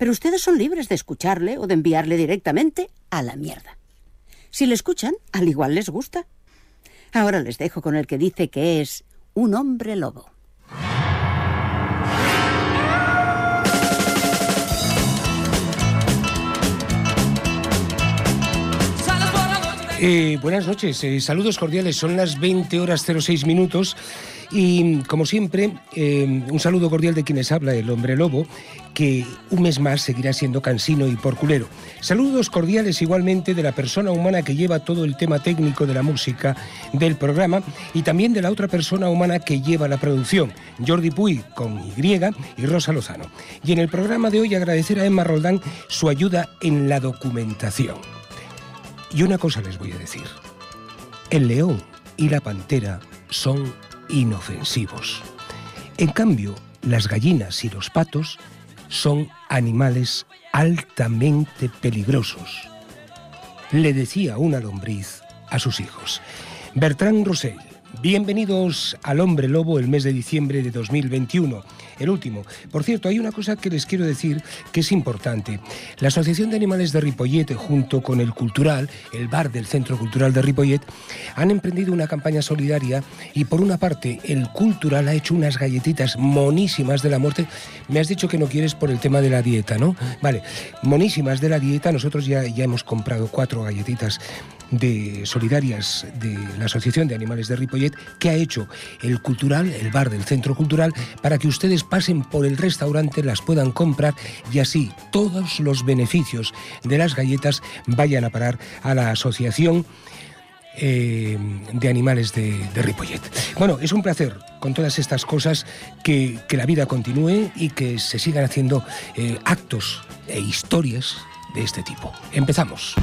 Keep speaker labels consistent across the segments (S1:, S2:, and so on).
S1: pero ustedes son libres de escucharle o de enviarle directamente a la mierda. Si le escuchan, al igual les gusta. Ahora les dejo con el que dice que es un hombre lobo.
S2: Eh, buenas noches, eh, saludos cordiales. Son las 20 horas 06 minutos y, como siempre, eh, un saludo cordial de quienes habla el hombre lobo, que un mes más seguirá siendo cansino y porculero. Saludos cordiales igualmente de la persona humana que lleva todo el tema técnico de la música del programa y también de la otra persona humana que lleva la producción, Jordi Puy con Y y Rosa Lozano. Y en el programa de hoy agradecer a Emma Roldán su ayuda en la documentación. Y una cosa les voy a decir. El león y la pantera son inofensivos. En cambio, las gallinas y los patos son animales altamente peligrosos. Le decía una lombriz a sus hijos. Bertrand Russell, bienvenidos al Hombre Lobo el mes de diciembre de 2021 el último. Por cierto, hay una cosa que les quiero decir que es importante. La Asociación de Animales de Ripollet, junto con el Cultural, el bar del Centro Cultural de Ripollet, han emprendido una campaña solidaria y por una parte el Cultural ha hecho unas galletitas monísimas de la muerte. Me has dicho que no quieres por el tema de la dieta, ¿no? Vale, monísimas de la dieta. Nosotros ya, ya hemos comprado cuatro galletitas de solidarias de la Asociación de Animales de Ripollet que ha hecho el cultural, el bar del Centro Cultural, para que ustedes pasen por el restaurante, las puedan comprar y así todos los beneficios de las galletas vayan a parar a la Asociación eh, de Animales de, Ripollet. Bueno, es un placer con todas estas cosas que, la vida continúe y que se sigan haciendo eh, actos e historias de este tipo. Empezamos.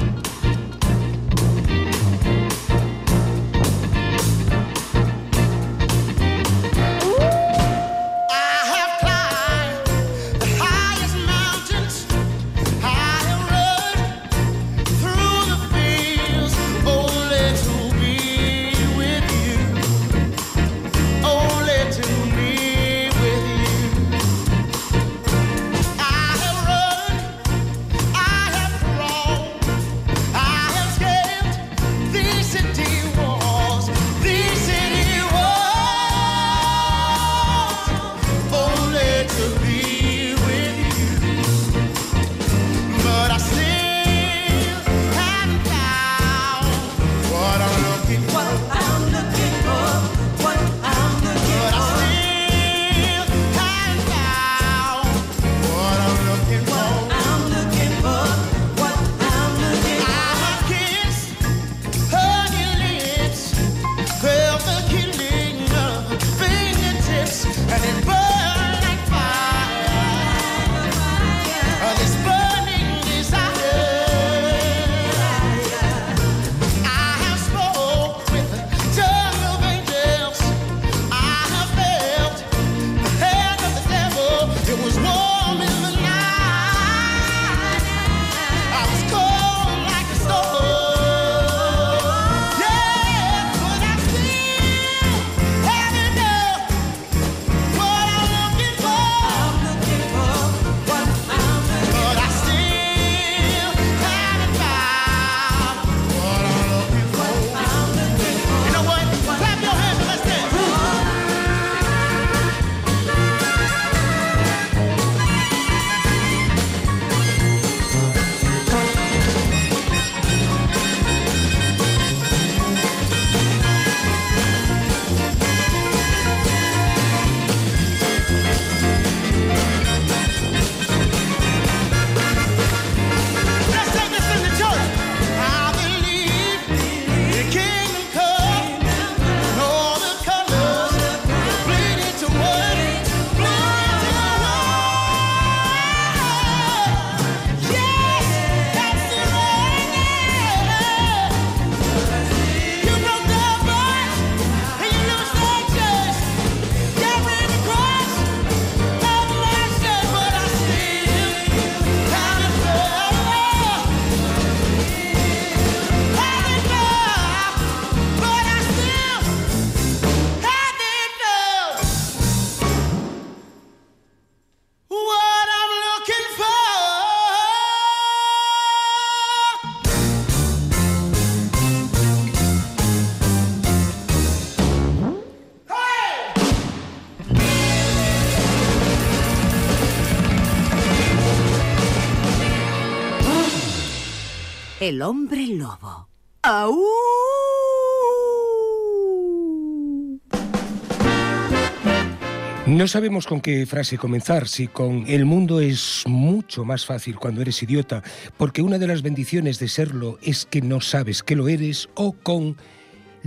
S1: El hombre lobo.
S2: No sabemos con qué frase comenzar, si con el mundo es mucho más fácil cuando eres idiota, porque una de las bendiciones de serlo es que no sabes que lo eres, o con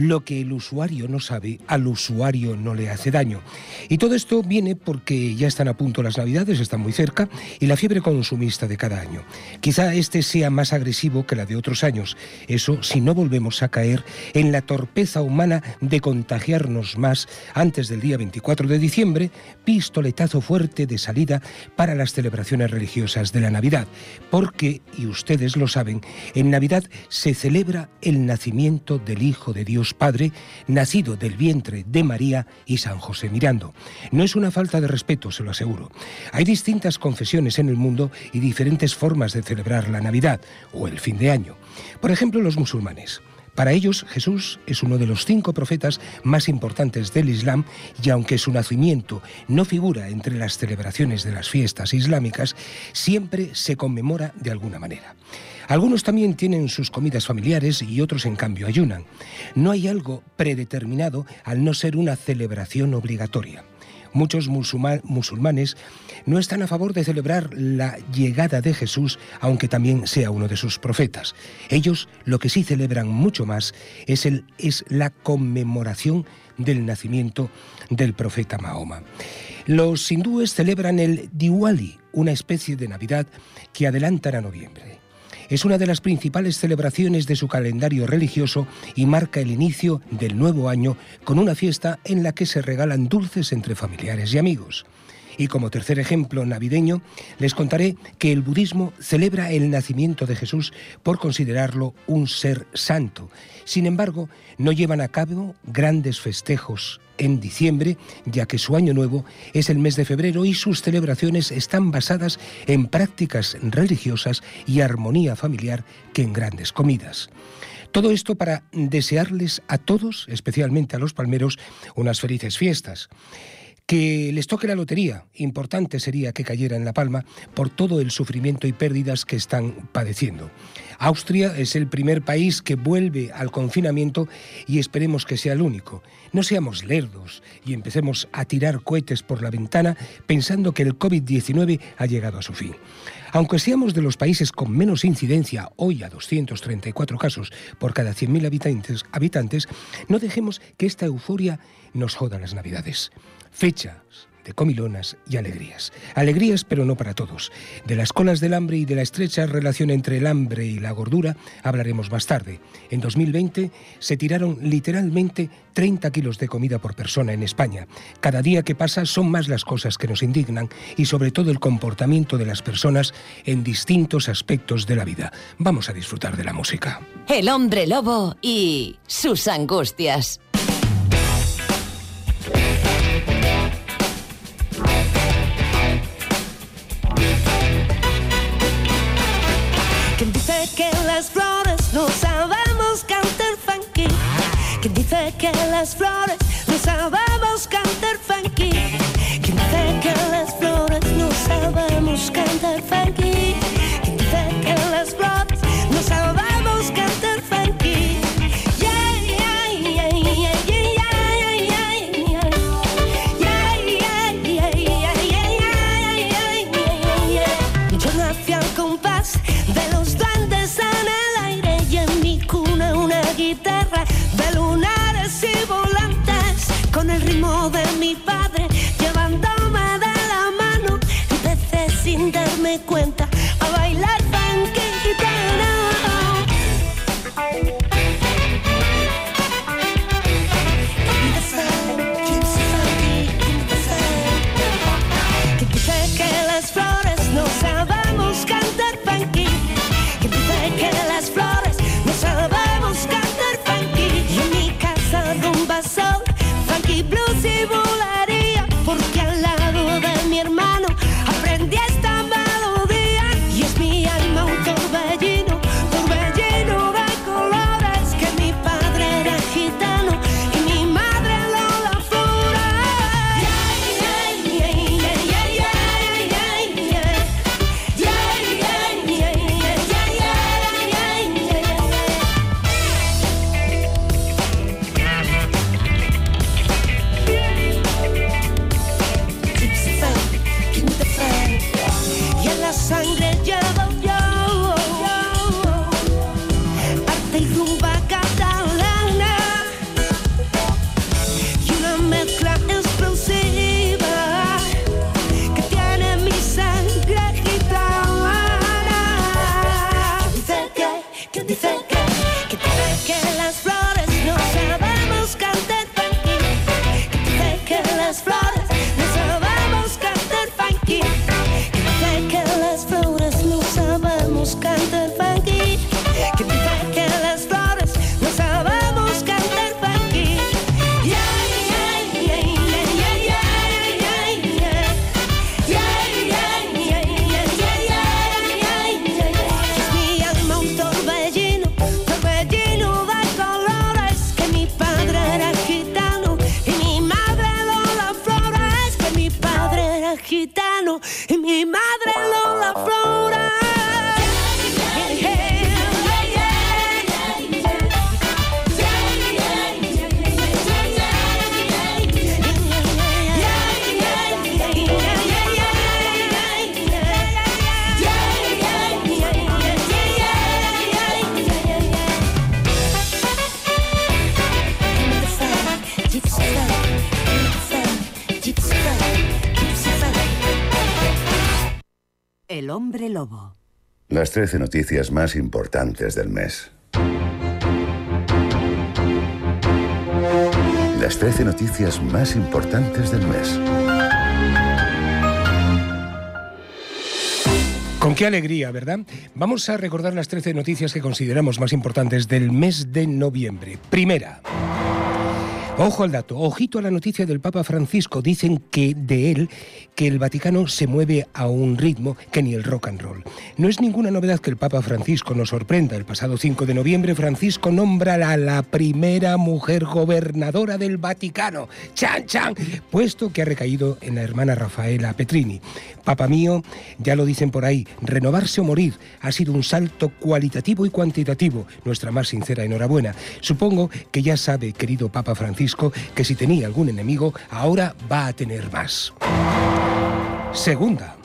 S2: lo que el usuario no sabe, al usuario no le hace daño. Y todo esto viene porque ya están a punto las Navidades, están muy cerca, y la fiebre consumista de cada año. Quizá este sea más agresivo que la de otros años. Eso si no volvemos a caer en la torpeza humana de contagiarnos más antes del día 24 de diciembre, pistoletazo fuerte de salida para las celebraciones religiosas de la Navidad. Porque, y ustedes lo saben, en Navidad se celebra el nacimiento del Hijo de Dios Padre, nacido del vientre de María y San José Mirando. No es una falta de respeto, se lo aseguro. Hay distintas confesiones en el mundo y diferentes formas de celebrar la Navidad o el fin de año. Por ejemplo, los musulmanes. Para ellos, Jesús es uno de los cinco profetas más importantes del Islam y aunque su nacimiento no figura entre las celebraciones de las fiestas islámicas, siempre se conmemora de alguna manera. Algunos también tienen sus comidas familiares y otros en cambio ayunan. No hay algo predeterminado al no ser una celebración obligatoria. Muchos musulmanes no están a favor de celebrar la llegada de Jesús, aunque también sea uno de sus profetas. Ellos lo que sí celebran mucho más es, la conmemoración del nacimiento del profeta Mahoma. Los hindúes celebran el Diwali, una especie de Navidad que adelantan a noviembre. Es una de las principales celebraciones de su calendario religioso y marca el inicio del nuevo año con una fiesta en la que se regalan dulces entre familiares y amigos. Y como tercer ejemplo navideño, les contaré que el budismo celebra el nacimiento de Jesús por considerarlo un ser santo. Sin embargo, no llevan a cabo grandes festejos en diciembre, ya que su año nuevo es el mes de febrero y sus celebraciones están basadas en prácticas religiosas y armonía familiar que en grandes comidas. Todo esto para desearles a todos, especialmente a los palmeros, unas felices fiestas. Que les toque la lotería, importante sería que cayera en La Palma por todo el sufrimiento y pérdidas que están padeciendo. Austria es el primer país que vuelve al confinamiento y esperemos que sea el único. No seamos lerdos y empecemos a tirar cohetes por la ventana pensando que el COVID-19 ha llegado a su fin. Aunque seamos de los países con menos incidencia, hoy a 234 casos por cada 100.000 habitantes, no dejemos que esta euforia nos joda las Navidades. Fechas de comilonas y alegrías. Alegrías, pero no para todos. De las colas del hambre y de la estrecha relación entre el hambre y la gordura hablaremos más tarde. En 2020 se tiraron literalmente 30 kilos de comida por persona en España. Cada día que pasa son más las cosas que nos indignan y sobre todo el comportamiento de las personas en distintos aspectos de la vida. Vamos a disfrutar de la música.
S3: El hombre lobo y sus angustias.
S4: ¿Quién dice que las flores no sabemos de mi padre llevándome de la mano empecé sin darme cuenta mi madre Lola Flores.
S3: El hombre lobo.
S5: Las 13 noticias más importantes del mes. Las 13 noticias más importantes del mes.
S2: Con qué alegría, ¿verdad? Vamos a recordar las 13 noticias que consideramos más importantes del mes de noviembre. Primera. Ojo al dato, ojito a la noticia del Papa Francisco. Dicen que de él que el Vaticano se mueve a un ritmo que ni el rock and roll. No es ninguna novedad que el Papa Francisco nos sorprenda. El pasado 5 de noviembre Francisco nombra a la primera mujer gobernadora del Vaticano, chan chan, puesto que ha recaído en la hermana Rafaela Petrini. Papa mío, ya lo dicen por ahí, renovarse o morir ha sido un salto cualitativo y cuantitativo. Nuestra más sincera enhorabuena. Supongo que ya sabe, querido Papa Francisco, que si tenía algún enemigo, ahora va a tener más. Segunda.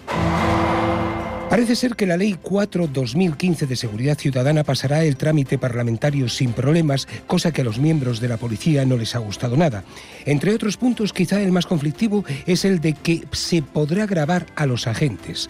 S2: Parece ser que la Ley 4-2015 de Seguridad Ciudadana pasará el trámite parlamentario sin problemas, cosa que a los miembros de la policía no les ha gustado nada. Entre otros puntos, quizá el más conflictivo es el de que se podrá grabar a los agentes.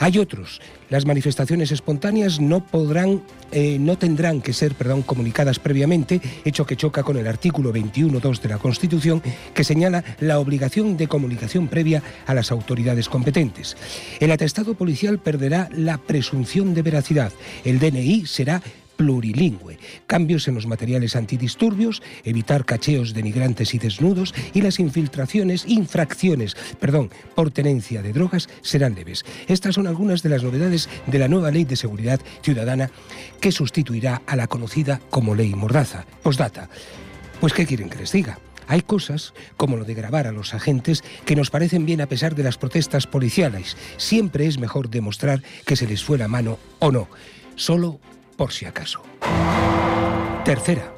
S2: Hay otros. Las manifestaciones espontáneas no podrán, eh, no tendrán que ser, perdón, comunicadas previamente, hecho que choca con el artículo 21.2 de la Constitución, que señala la obligación de comunicación previa a las autoridades competentes. El atestado policial perderá la presunción de veracidad. El DNI será plurilingüe, cambios en los materiales antidisturbios, evitar cacheos denigrantes y desnudos y las infiltraciones, infracciones, perdón, por tenencia de drogas serán leves. Estas son algunas de las novedades de la nueva Ley de Seguridad Ciudadana que sustituirá a la conocida como Ley Mordaza. Postdata. Pues ¿qué quieren que les diga? Hay cosas, como lo de grabar a los agentes, que nos parecen bien a pesar de las protestas policiales. Siempre es mejor demostrar que se les fue la mano o no. Solo por si acaso. Tercera.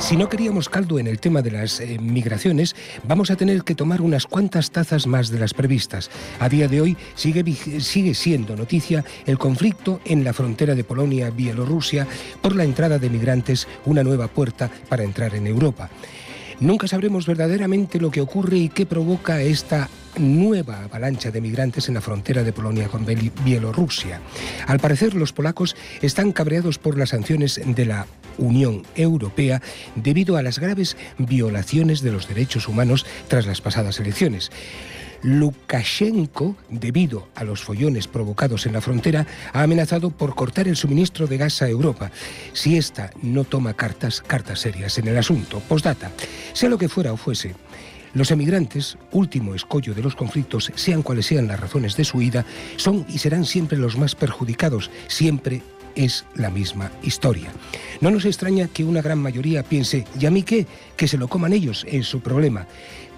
S2: Si no queríamos caldo en el tema de las eh, migraciones, vamos a tener que tomar unas cuantas tazas más de las previstas. A día de hoy sigue, sigue siendo noticia el conflicto en la frontera de Polonia-Bielorrusia por la entrada de migrantes, una nueva puerta para entrar en Europa. Nunca sabremos verdaderamente lo que ocurre y qué provoca esta nueva avalancha de migrantes en la frontera de Polonia con Bielorrusia. Al parecer, los polacos están cabreados por las sanciones de la Unión Europea debido a las graves violaciones de los derechos humanos tras las pasadas elecciones. Lukashenko, debido a los follones provocados en la frontera, ha amenazado por cortar el suministro de gas a Europa si ésta no toma cartas, cartas serias en el asunto. Postdata. Sea lo que fuera o fuese, los emigrantes, último escollo de los conflictos, sean cuales sean las razones de su ida, son y serán siempre los más perjudicados, siempre es la misma historia. No nos extraña que una gran mayoría piense, ¿y a mí qué? Que se lo coman ellos, es su problema.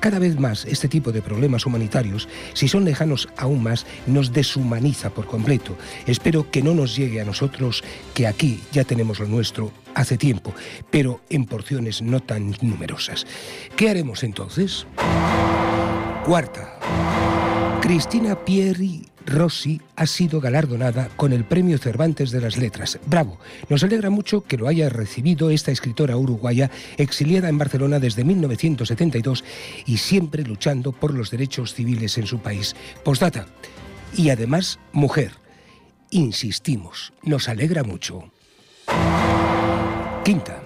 S2: Cada vez más este tipo de problemas humanitarios, si son lejanos aún más, nos deshumaniza por completo. Espero que no nos llegue a nosotros, que aquí ya tenemos lo nuestro hace tiempo, pero en porciones no tan numerosas. ¿Qué haremos entonces? Cuarta. Cristina Pieri Rossi ha sido galardonada con el Premio Cervantes de las Letras. Bravo. Nos alegra mucho que lo haya recibido esta escritora uruguaya exiliada en Barcelona desde 1972 y siempre luchando por los derechos civiles en su país. Postdata. Y además, mujer. Insistimos, nos alegra mucho. Quinta.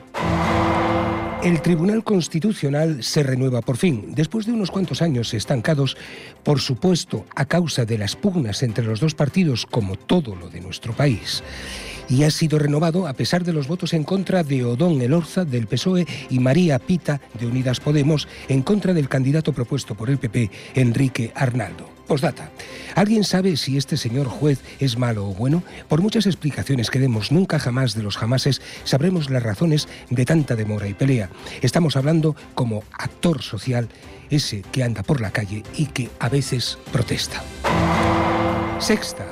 S2: El Tribunal Constitucional se renueva por fin, después de unos cuantos años estancados, por supuesto, a causa de las pugnas entre los dos partidos, como todo lo de nuestro país. Y ha sido renovado a pesar de los votos en contra de Odón Elorza del PSOE y María Pita de Unidas Podemos en contra del candidato propuesto por el PP, Enrique Arnaldo. Postdata. ¿Alguien sabe si este señor juez es malo o bueno? Por muchas explicaciones que demos nunca jamás de los jamases, sabremos las razones de tanta demora y pelea. Estamos hablando como actor social, ese que anda por la calle y que a veces protesta. Sexta.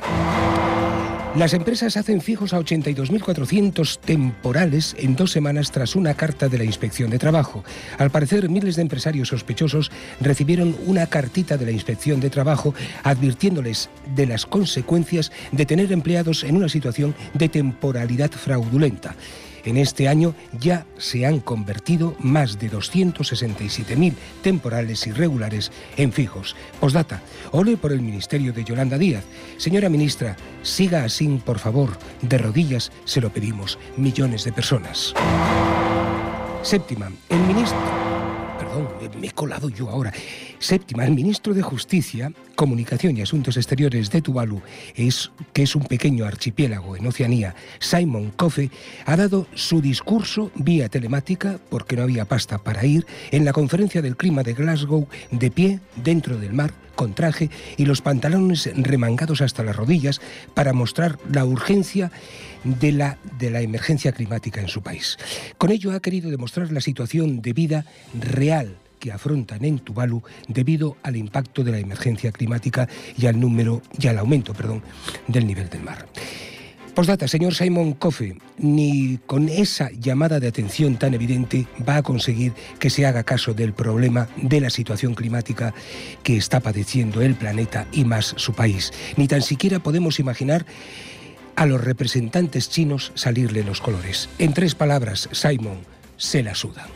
S2: Las empresas hacen fijos a 82.400 temporales en dos semanas tras una carta de la Inspección de Trabajo. Al parecer, miles de empresarios sospechosos recibieron una cartita de la Inspección de Trabajo advirtiéndoles de las consecuencias de tener empleados en una situación de temporalidad fraudulenta. En este año ya se han convertido más de 267.000 temporales irregulares en fijos. Postdata, ole por el ministerio de Yolanda Díaz. Señora ministra, siga así, por favor. De rodillas se lo pedimos. Millones de personas. Séptima, el ministro perdón, me he colado yo ahora. Séptima, el ministro de Justicia, Comunicación y Asuntos Exteriores de Tuvalu, es, que es un pequeño archipiélago en Oceanía, Simon Coffey, ha dado su discurso vía telemática, porque no había pasta para ir, en la conferencia del clima de Glasgow, de pie, dentro del mar, con traje y los pantalones remangados hasta las rodillas para mostrar la urgencia de la, de la emergencia climática en su país. Con ello ha querido demostrar la situación de vida real que afrontan en Tuvalu debido al impacto de la emergencia climática y al número y al aumento, perdón, del nivel del mar. Postdata, señor Simon Coffey, ni con esa llamada de atención tan evidente va a conseguir que se haga caso del problema de la situación climática que está padeciendo el planeta y más su país. Ni tan siquiera podemos imaginar a los representantes chinos salirle los colores. En tres palabras, Simon, se la sudan.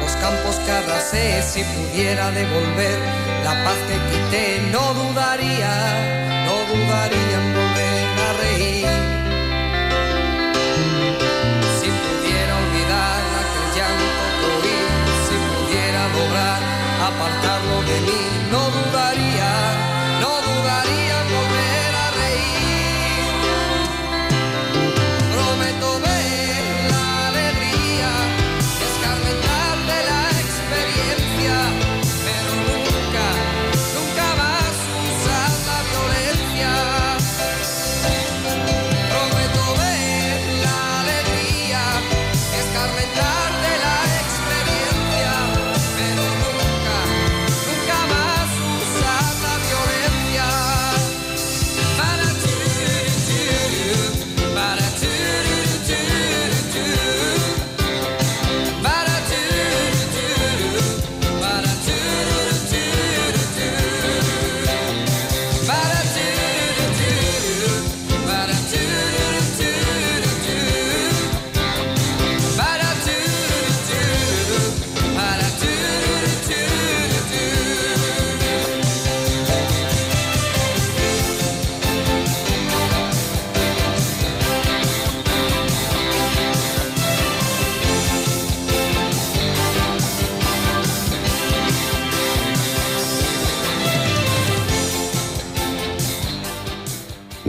S6: Los campos que arrasé, si pudiera devolver la paz que quité, no dudaría, no dudaría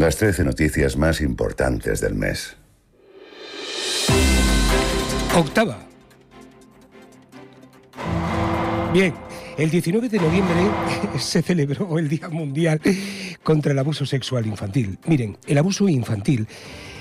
S5: Las 13 noticias más importantes del mes.
S2: Octava. Bien, el 19 de noviembre se celebró el Día Mundial contra el Abuso Sexual Infantil. Miren, el abuso infantil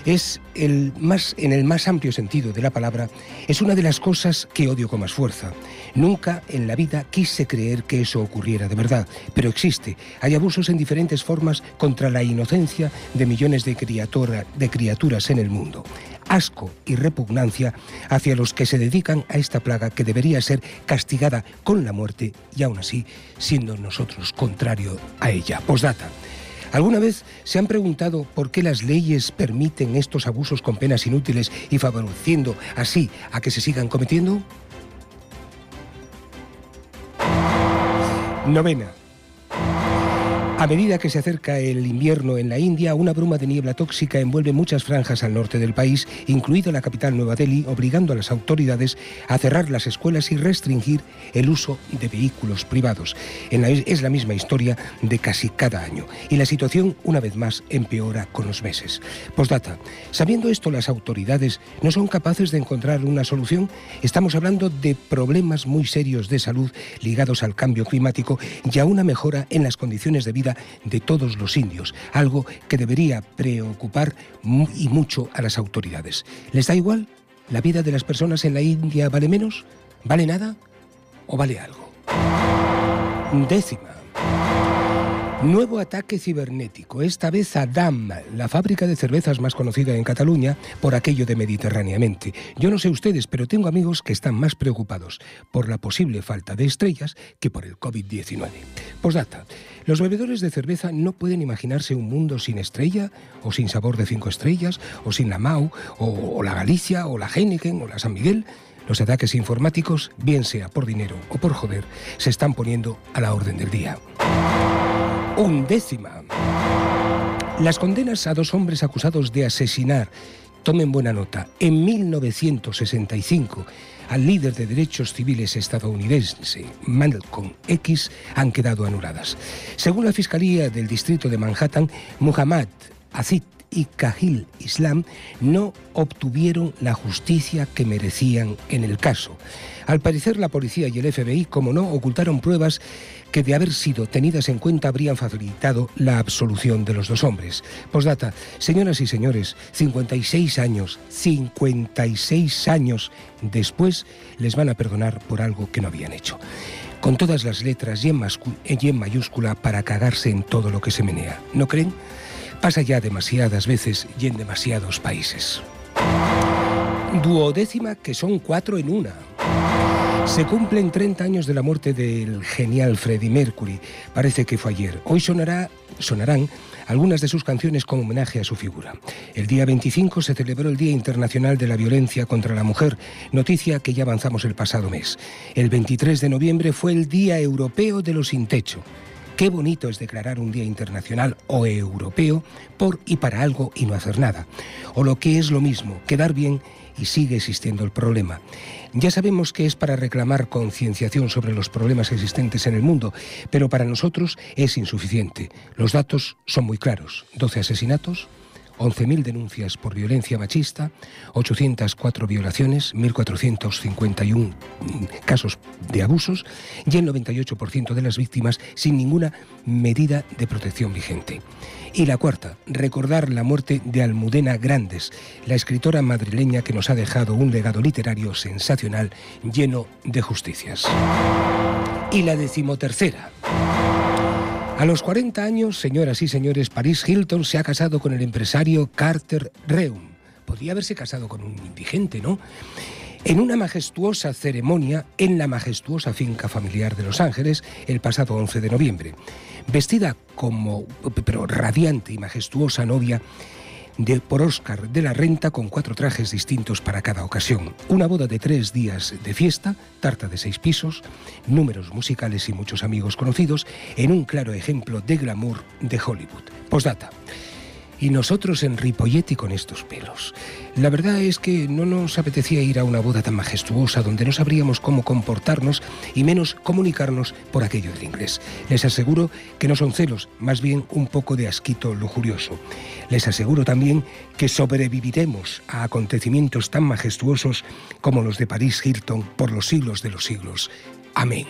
S2: es el más, en el más amplio sentido de la palabra, es una de las cosas que odio con más fuerza. Nunca en la vida quise creer que eso ocurriera de verdad, pero existe. Hay abusos en diferentes formas contra la inocencia de millones de, de criaturas en el mundo. Asco y repugnancia hacia los que se dedican a esta plaga que debería ser castigada con la muerte y aún así siendo nosotros contrario a ella. Postdata. ¿Alguna vez se han preguntado por qué las leyes permiten estos abusos con penas inútiles y favoreciendo así a que se sigan cometiendo? Novena. A medida que se acerca el invierno en la India, una bruma de niebla tóxica envuelve muchas franjas al norte del país, incluida la capital Nueva Delhi, obligando a las autoridades a cerrar las escuelas y restringir el uso de vehículos privados. es la misma historia de casi cada año. Y la situación, una vez más, empeora con los meses. Postdata. Sabiendo esto, las autoridades no son capaces de encontrar una solución. Estamos hablando de problemas muy serios de salud ligados al cambio climático y a una mejora en las condiciones de vida de todos los indios, algo que debería preocupar y mucho a las autoridades. ¿Les da igual? ¿La vida de las personas en la India vale menos? ¿Vale nada? ¿O vale algo? Décima. Nuevo ataque cibernético, esta vez a DAM, la fábrica de cervezas más conocida en Cataluña por aquello de Mediterráneamente. Yo no sé ustedes, pero tengo amigos que están más preocupados por la posible falta de estrellas que por el COVID-19. Posdata, los bebedores de cerveza no pueden imaginarse un mundo sin estrella, o sin sabor de cinco estrellas, o sin la MAU, o, o la Galicia, o la Heineken, o la San Miguel. Los ataques informáticos, bien sea por dinero o por joder, se están poniendo a la orden del día undécima. Las condenas a dos hombres acusados de asesinar, tomen buena nota, en 1965 al líder de derechos civiles estadounidense Malcolm X han quedado anuladas. Según la Fiscalía del Distrito de Manhattan, Muhammad Azid y Kahil Islam no obtuvieron la justicia que merecían en el caso. Al parecer, la policía y el FBI, como no, ocultaron pruebas que de haber sido tenidas en cuenta habrían facilitado la absolución de los dos hombres. Postdata, señoras y señores, 56 años, 56 años después les van a perdonar por algo que no habían hecho. Con todas las letras y en, y en mayúscula para cagarse en todo lo que se menea. ¿No creen? Pasa ya demasiadas veces y en demasiados países. Duodécima que son cuatro en una. Se cumplen 30 años de la muerte del genial Freddie Mercury. Parece que fue ayer. Hoy sonará, sonarán algunas de sus canciones como homenaje a su figura. El día 25 se celebró el Día Internacional de la Violencia contra la Mujer, noticia que ya avanzamos el pasado mes. El 23 de noviembre fue el Día Europeo de los Sin Techo. Qué bonito es declarar un día internacional o europeo por y para algo y no hacer nada. O lo que es lo mismo, quedar bien y sigue existiendo el problema. Ya sabemos que es para reclamar concienciación sobre los problemas existentes en el mundo, pero para nosotros es insuficiente. Los datos son muy claros. 12 asesinatos, 11.000 denuncias por violencia machista, 804 violaciones, 1.451 casos de abusos y el 98% de las víctimas sin ninguna medida de protección vigente. Y la cuarta, recordar la muerte de Almudena Grandes, la escritora madrileña que nos ha dejado un legado literario sensacional lleno de justicias. Y la decimotercera. A los 40 años, señoras y señores, Paris Hilton se ha casado con el empresario Carter Reum. Podría haberse casado con un indigente, ¿no? En una majestuosa ceremonia en la majestuosa finca familiar de Los Ángeles el pasado 11 de noviembre. Vestida como, pero radiante y majestuosa novia, por Oscar de la Renta con cuatro trajes distintos para cada ocasión. Una boda de tres días de fiesta, tarta de seis pisos, números musicales y muchos amigos conocidos en un claro ejemplo de glamour de Hollywood. Postdata.
S7: Y nosotros en Ripolletti con estos pelos. La verdad es que no nos apetecía ir a una boda tan majestuosa donde no sabríamos cómo comportarnos y menos comunicarnos por aquello del inglés. Les aseguro que no son celos, más bien un poco de asquito lujurioso. Les aseguro también que sobreviviremos a acontecimientos tan majestuosos como los de París Hilton por los siglos de los siglos. Amén.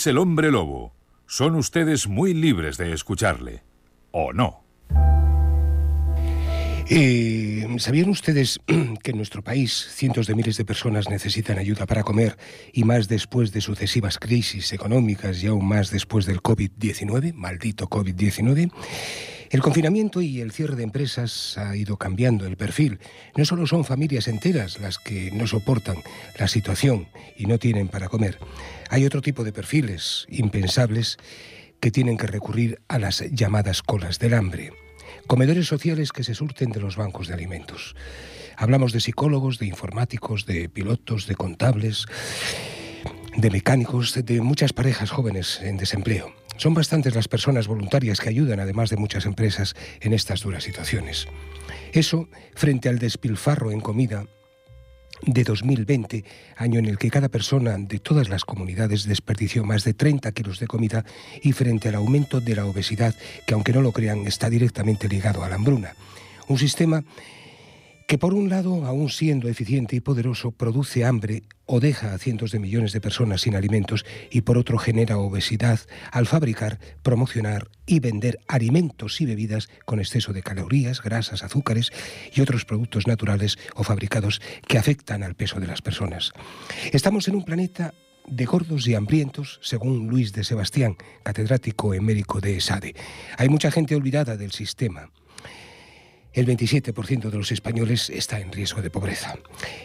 S8: Es el hombre lobo. Son ustedes muy libres de escucharle. ¿O no?
S7: Eh, ¿Sabían ustedes que en nuestro país cientos de miles de personas necesitan ayuda para comer y más después de sucesivas crisis económicas y aún más después del COVID-19, maldito COVID-19? El confinamiento y el cierre de empresas ha ido cambiando el perfil. No solo son familias enteras las que no soportan la situación y no tienen para comer. Hay otro tipo de perfiles impensables que tienen que recurrir a las llamadas colas del hambre comedores sociales que se surten de los bancos de alimentos. Hablamos de psicólogos, de informáticos, de pilotos, de contables, de mecánicos, de muchas parejas jóvenes en desempleo. Son bastantes las personas voluntarias que ayudan, además de muchas empresas, en estas duras situaciones. Eso, frente al despilfarro en comida de 2020, año en el que cada persona de todas las comunidades desperdició más de 30 kilos de comida, y frente al aumento de la obesidad, que aunque no lo crean está directamente ligado a la hambruna. Un sistema
S2: que por un lado, aún siendo eficiente y poderoso, produce hambre o deja a cientos de millones de personas sin alimentos y por otro genera obesidad al fabricar, promocionar y vender alimentos y bebidas con exceso de calorías, grasas, azúcares y otros productos naturales o fabricados que afectan al peso de las personas. Estamos en un planeta de gordos y hambrientos, según Luis de Sebastián, catedrático emérico de ESADE. Hay mucha gente olvidada del sistema el 27% de los españoles está en riesgo de pobreza.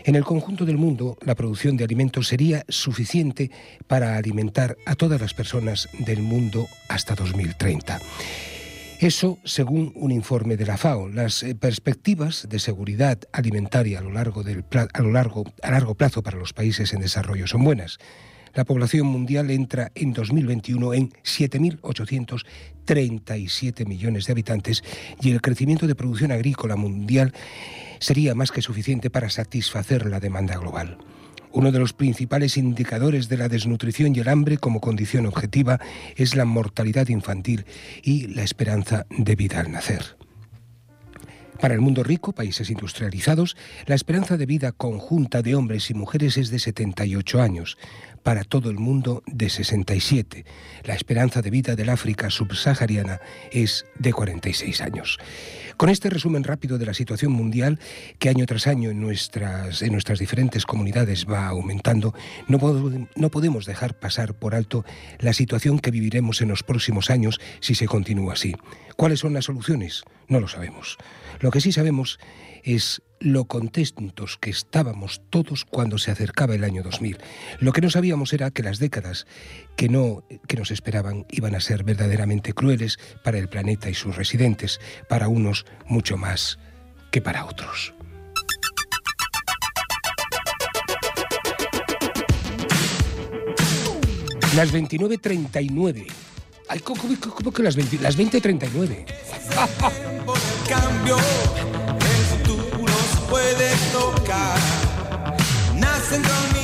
S2: En el conjunto del mundo, la producción de alimentos sería suficiente para alimentar a todas las personas del mundo hasta 2030. Eso según un informe de la FAO. Las eh, perspectivas de seguridad alimentaria a lo largo, del, a lo largo, a largo plazo para los países en desarrollo son buenas la población mundial entra en 2021 en 7.837 millones de habitantes y el crecimiento de producción agrícola mundial sería más que suficiente para satisfacer la demanda global. Uno de los principales indicadores de la desnutrición y el hambre como condición objetiva es la mortalidad infantil y la esperanza de vida al nacer. Para el mundo rico, países industrializados, la esperanza de vida conjunta de hombres y mujeres es de 78 años para todo el mundo de 67. La esperanza de vida del África subsahariana es de 46 años. Con este resumen rápido de la situación mundial, que año tras año en nuestras, en nuestras diferentes comunidades va aumentando, no, no podemos dejar pasar por alto la situación que viviremos en los próximos años si se continúa así. ¿Cuáles son las soluciones? No lo sabemos. Lo que sí sabemos es lo contentos que estábamos todos cuando se acercaba el año 2000. Lo que no sabíamos era que las décadas que, no, que nos esperaban iban a ser verdaderamente crueles para el planeta y sus residentes, para unos mucho más que para otros. Las 29.39. Ay, ¿cómo, cómo, que las 20, las 20.39?
S9: cambio puede tocar. Nacen cronistas,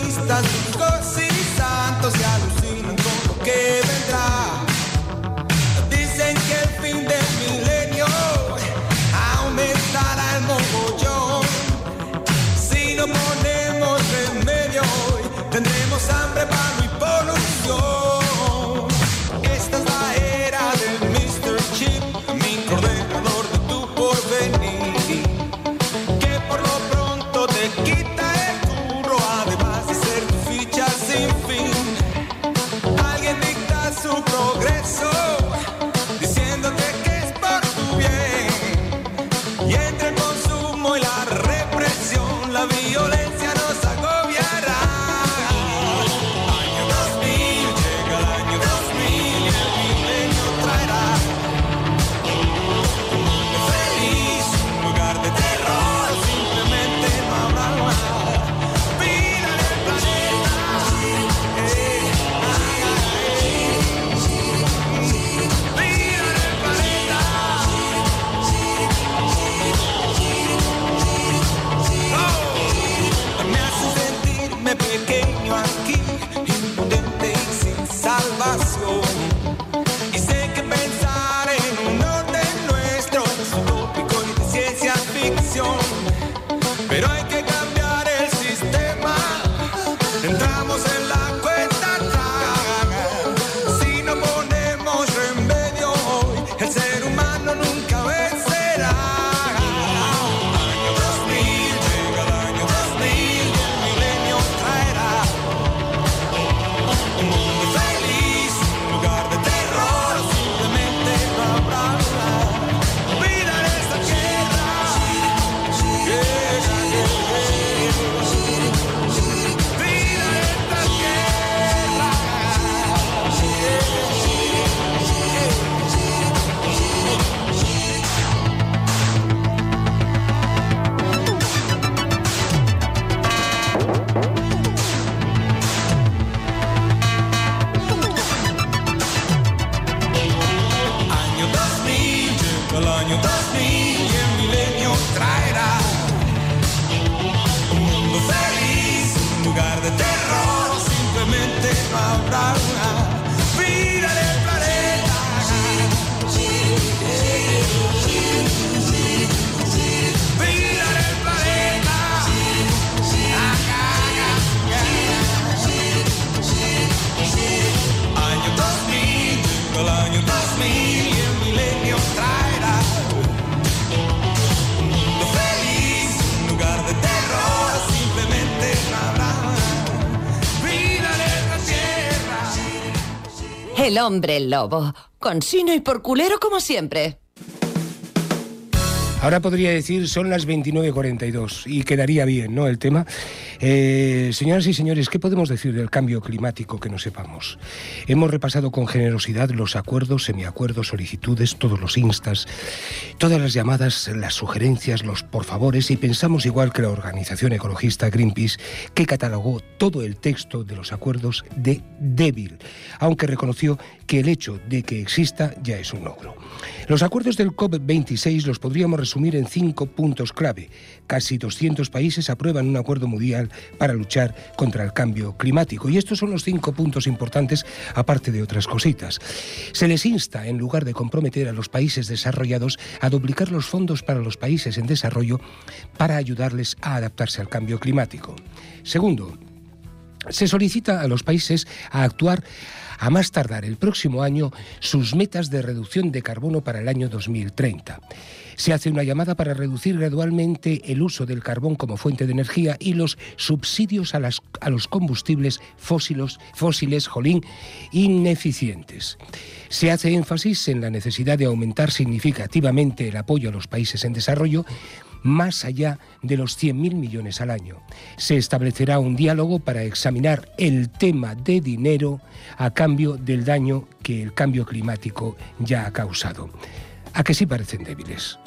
S3: hombre lobo. Con sino y por culero como siempre.
S2: Ahora podría decir son las 29.42 y quedaría bien, ¿no? El tema. Eh, señoras y señores, ¿qué podemos decir del cambio climático que no sepamos? Hemos repasado con generosidad los acuerdos, semiacuerdos, solicitudes, todos los instas, todas las llamadas, las sugerencias, los por favores y pensamos igual que la organización ecologista Greenpeace que catalogó todo el texto de los acuerdos de débil, aunque reconoció que el hecho de que exista ya es un logro. Los acuerdos del COP26 los podríamos resumir en cinco puntos clave. Casi 200 países aprueban un acuerdo mundial para luchar contra el cambio climático. Y estos son los cinco puntos importantes, aparte de otras cositas. Se les insta, en lugar de comprometer a los países desarrollados, a duplicar los fondos para los países en desarrollo para ayudarles a adaptarse al cambio climático. Segundo, se solicita a los países a actuar a más tardar el próximo año sus metas de reducción de carbono para el año 2030. Se hace una llamada para reducir gradualmente el uso del carbón como fuente de energía y los subsidios a, los combustibles fósiles, fósiles jolín, ineficientes. Se hace énfasis en la necesidad de aumentar significativamente el apoyo a los países en desarrollo más allá de los 100.000 millones al año. Se establecerá un diálogo para examinar el tema de dinero a cambio del daño que el cambio climático ya ha causado. A que sí parecen débiles.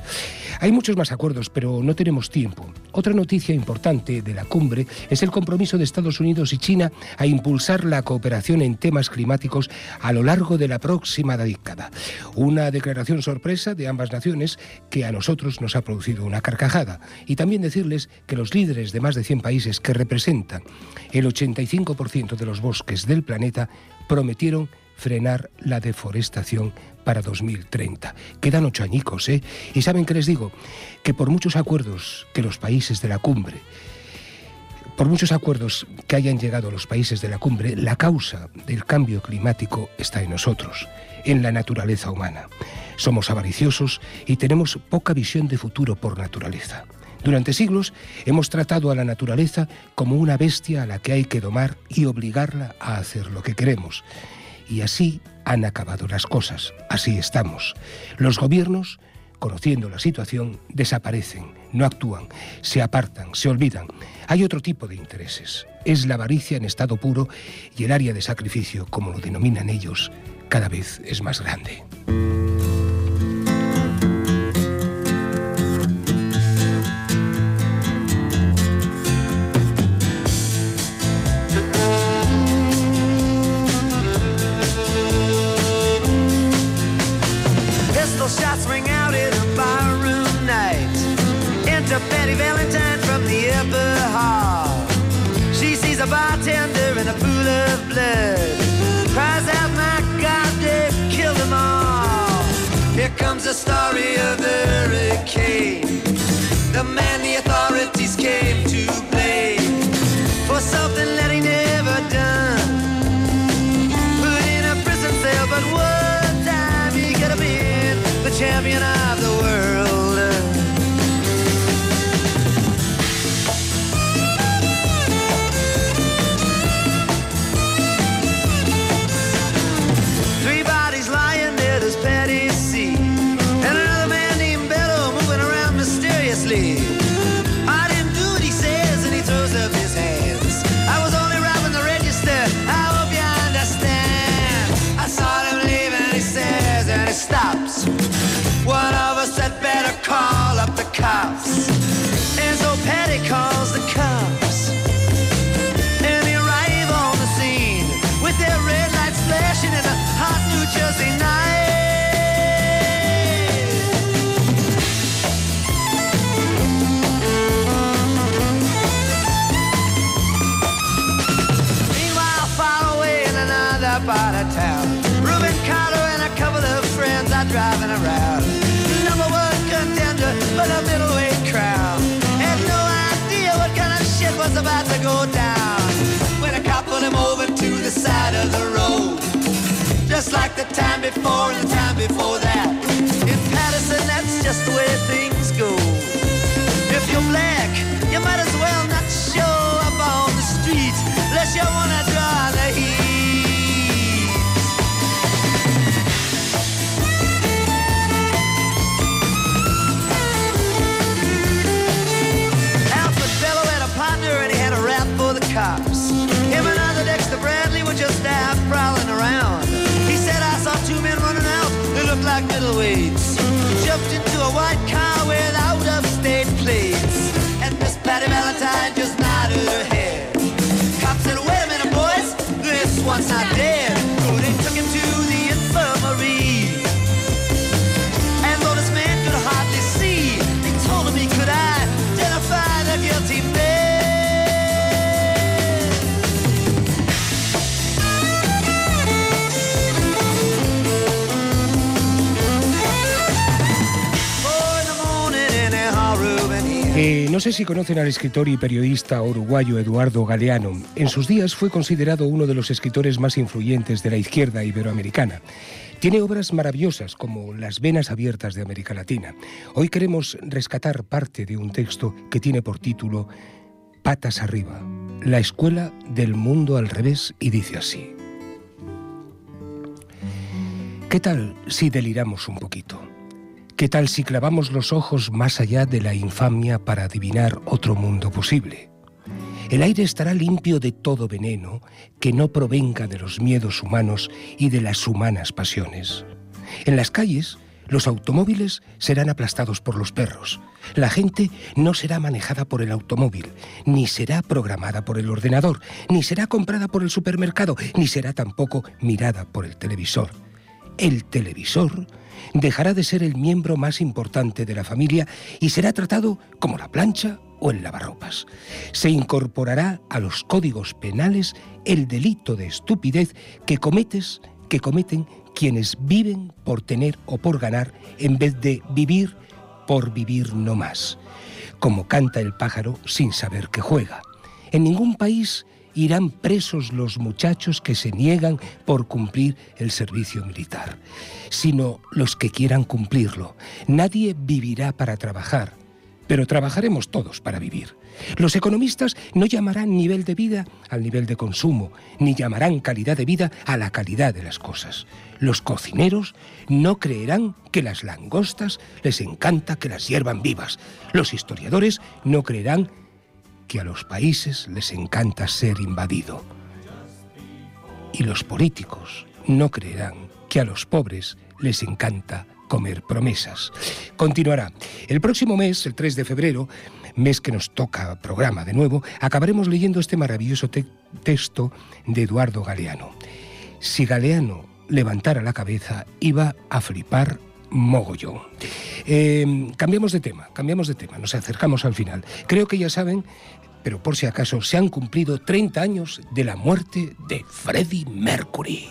S2: Hay muchos más acuerdos, pero no tenemos tiempo. Otra noticia importante de la cumbre es el compromiso de Estados Unidos y China a impulsar la cooperación en temas climáticos a lo largo de la próxima década. Una declaración sorpresa de ambas naciones que a nosotros nos ha producido una carcajada. Y también decirles que los líderes de más de 100 países que representan el 85% de los bosques del planeta prometieron frenar la deforestación para 2030. Quedan ocho añicos, ¿eh? Y saben qué les digo, que por muchos acuerdos que los países de la cumbre, por muchos acuerdos que hayan llegado los países de la cumbre, la causa del cambio climático está en nosotros, en la naturaleza humana. Somos avariciosos y tenemos poca visión de futuro por naturaleza. Durante siglos hemos tratado a la naturaleza como una bestia a la que hay que domar y obligarla a hacer lo que queremos. Y así han acabado las cosas, así estamos. Los gobiernos, conociendo la situación, desaparecen, no actúan, se apartan, se olvidan. Hay otro tipo de intereses. Es la avaricia en estado puro y el área de sacrificio, como lo denominan ellos, cada vez es más grande.
S10: Story of the like the time before and the time
S2: sé si conocen al escritor y periodista uruguayo Eduardo Galeano. En sus días fue considerado uno de los escritores más influyentes de la izquierda iberoamericana. Tiene obras maravillosas como Las venas abiertas de América Latina. Hoy queremos rescatar parte de un texto que tiene por título Patas arriba, la escuela del mundo al revés y dice así. ¿Qué tal si deliramos un poquito? ¿Qué tal si clavamos los ojos más allá de la infamia para adivinar otro mundo posible? El aire estará limpio de todo veneno que no provenga de los miedos humanos y de las humanas pasiones. En las calles, los automóviles serán aplastados por los perros. La gente no será manejada por el automóvil, ni será programada por el ordenador, ni será comprada por el supermercado, ni será tampoco mirada por el televisor. El televisor dejará de ser el miembro más importante de la familia y será tratado como la plancha o el lavarropas. Se incorporará a los códigos penales el delito de estupidez que cometes, que cometen quienes viven por tener o por ganar en vez de vivir por vivir no más. Como canta el pájaro sin saber que juega. En ningún país irán presos los muchachos que se niegan por cumplir el servicio militar, sino los que quieran cumplirlo. Nadie vivirá para trabajar, pero trabajaremos todos para vivir. Los economistas no llamarán nivel de vida al nivel de consumo, ni llamarán calidad de vida a la calidad de las cosas. Los cocineros no creerán que las langostas les encanta que las hiervan vivas. Los historiadores no creerán que a los países les encanta ser invadido. Y los políticos no creerán que a los pobres les encanta comer promesas. Continuará. El próximo mes, el 3 de febrero, mes que nos toca programa de nuevo, acabaremos leyendo este maravilloso te- texto de Eduardo Galeano. Si Galeano levantara la cabeza, iba a flipar mogollón. Eh, cambiamos de tema, cambiamos de tema, nos acercamos al final. Creo que ya saben, pero por si acaso, se han cumplido 30 años de la muerte de Freddie Mercury.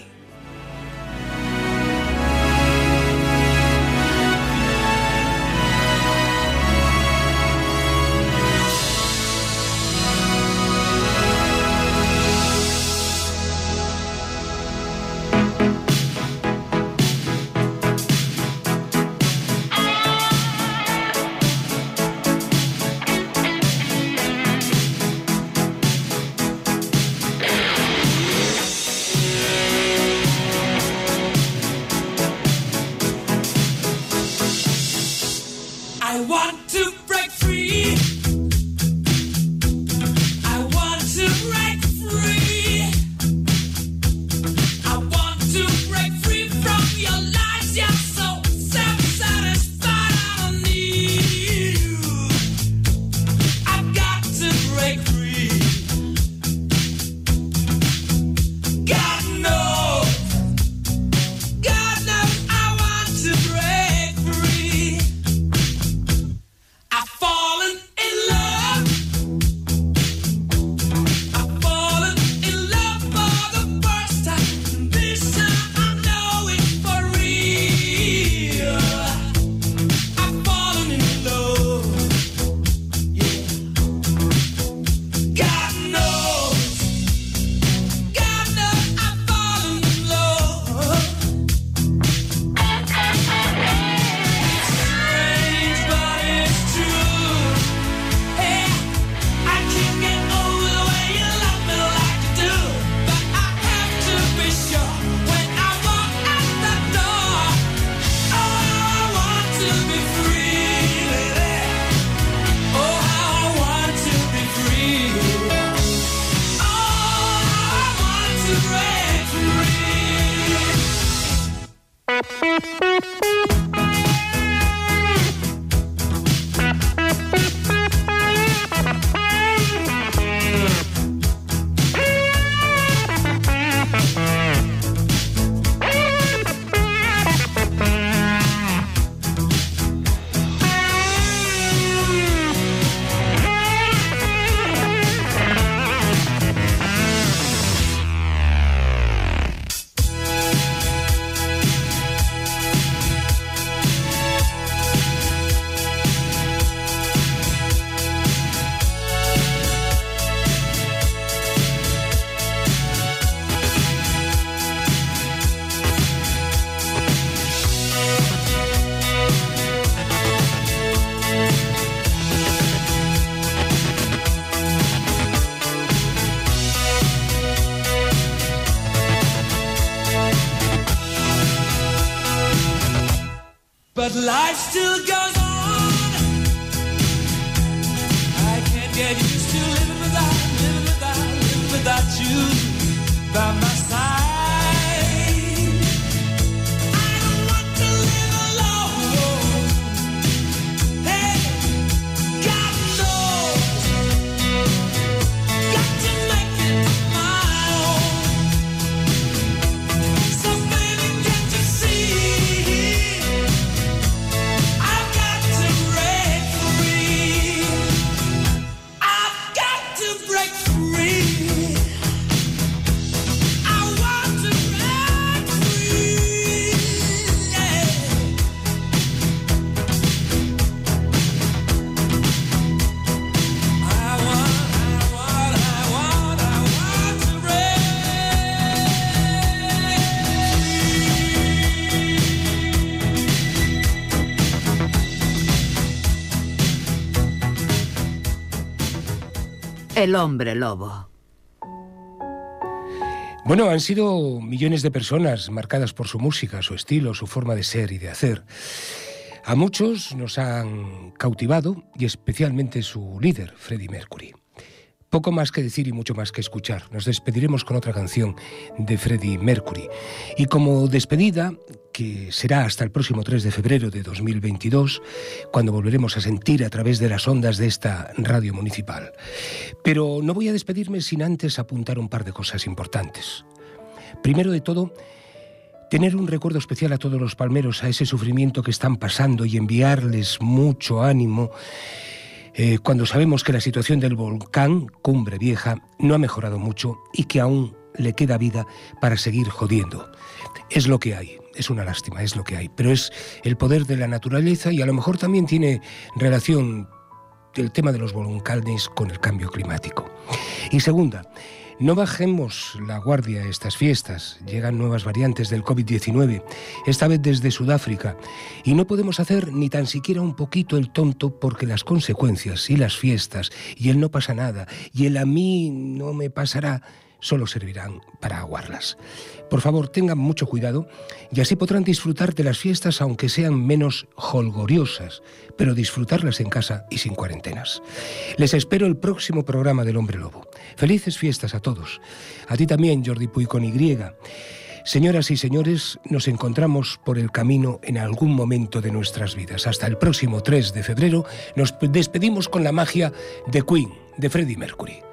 S3: El hombre lobo.
S2: Bueno, han sido millones de personas marcadas por su música, su estilo, su forma de ser y de hacer. A muchos nos han cautivado y especialmente su líder, Freddie Mercury. Poco más que decir y mucho más que escuchar. Nos despediremos con otra canción de Freddie Mercury. Y como despedida, que será hasta el próximo 3 de febrero de 2022, cuando volveremos a sentir a través de las ondas de esta radio municipal. Pero no voy a despedirme sin antes apuntar un par de cosas importantes. Primero de todo, tener un recuerdo especial a todos los palmeros, a ese sufrimiento que están pasando y enviarles mucho ánimo eh, cuando sabemos que la situación del volcán Cumbre Vieja no ha mejorado mucho y que aún le queda vida para seguir jodiendo. Es lo que hay, es una lástima, es lo que hay, pero es el poder de la naturaleza y a lo mejor también tiene relación el tema de los volcanes con el cambio climático. Y segunda, no bajemos la guardia estas fiestas. Llegan nuevas variantes del COVID-19, esta vez desde Sudáfrica, y no podemos hacer ni tan siquiera un poquito el tonto porque las consecuencias y las fiestas y el no pasa nada y el a mí no me pasará solo servirán para aguarlas. Por favor, tengan mucho cuidado y así podrán disfrutar de las fiestas aunque sean menos holgoriosas, pero disfrutarlas en casa y sin cuarentenas. Les espero el próximo programa del Hombre Lobo. Felices fiestas a todos. A ti también, Jordi Puy con Y. Señoras y señores, nos encontramos por el camino en algún momento de nuestras vidas. Hasta el próximo 3 de febrero nos despedimos con la magia de Queen, de Freddie Mercury.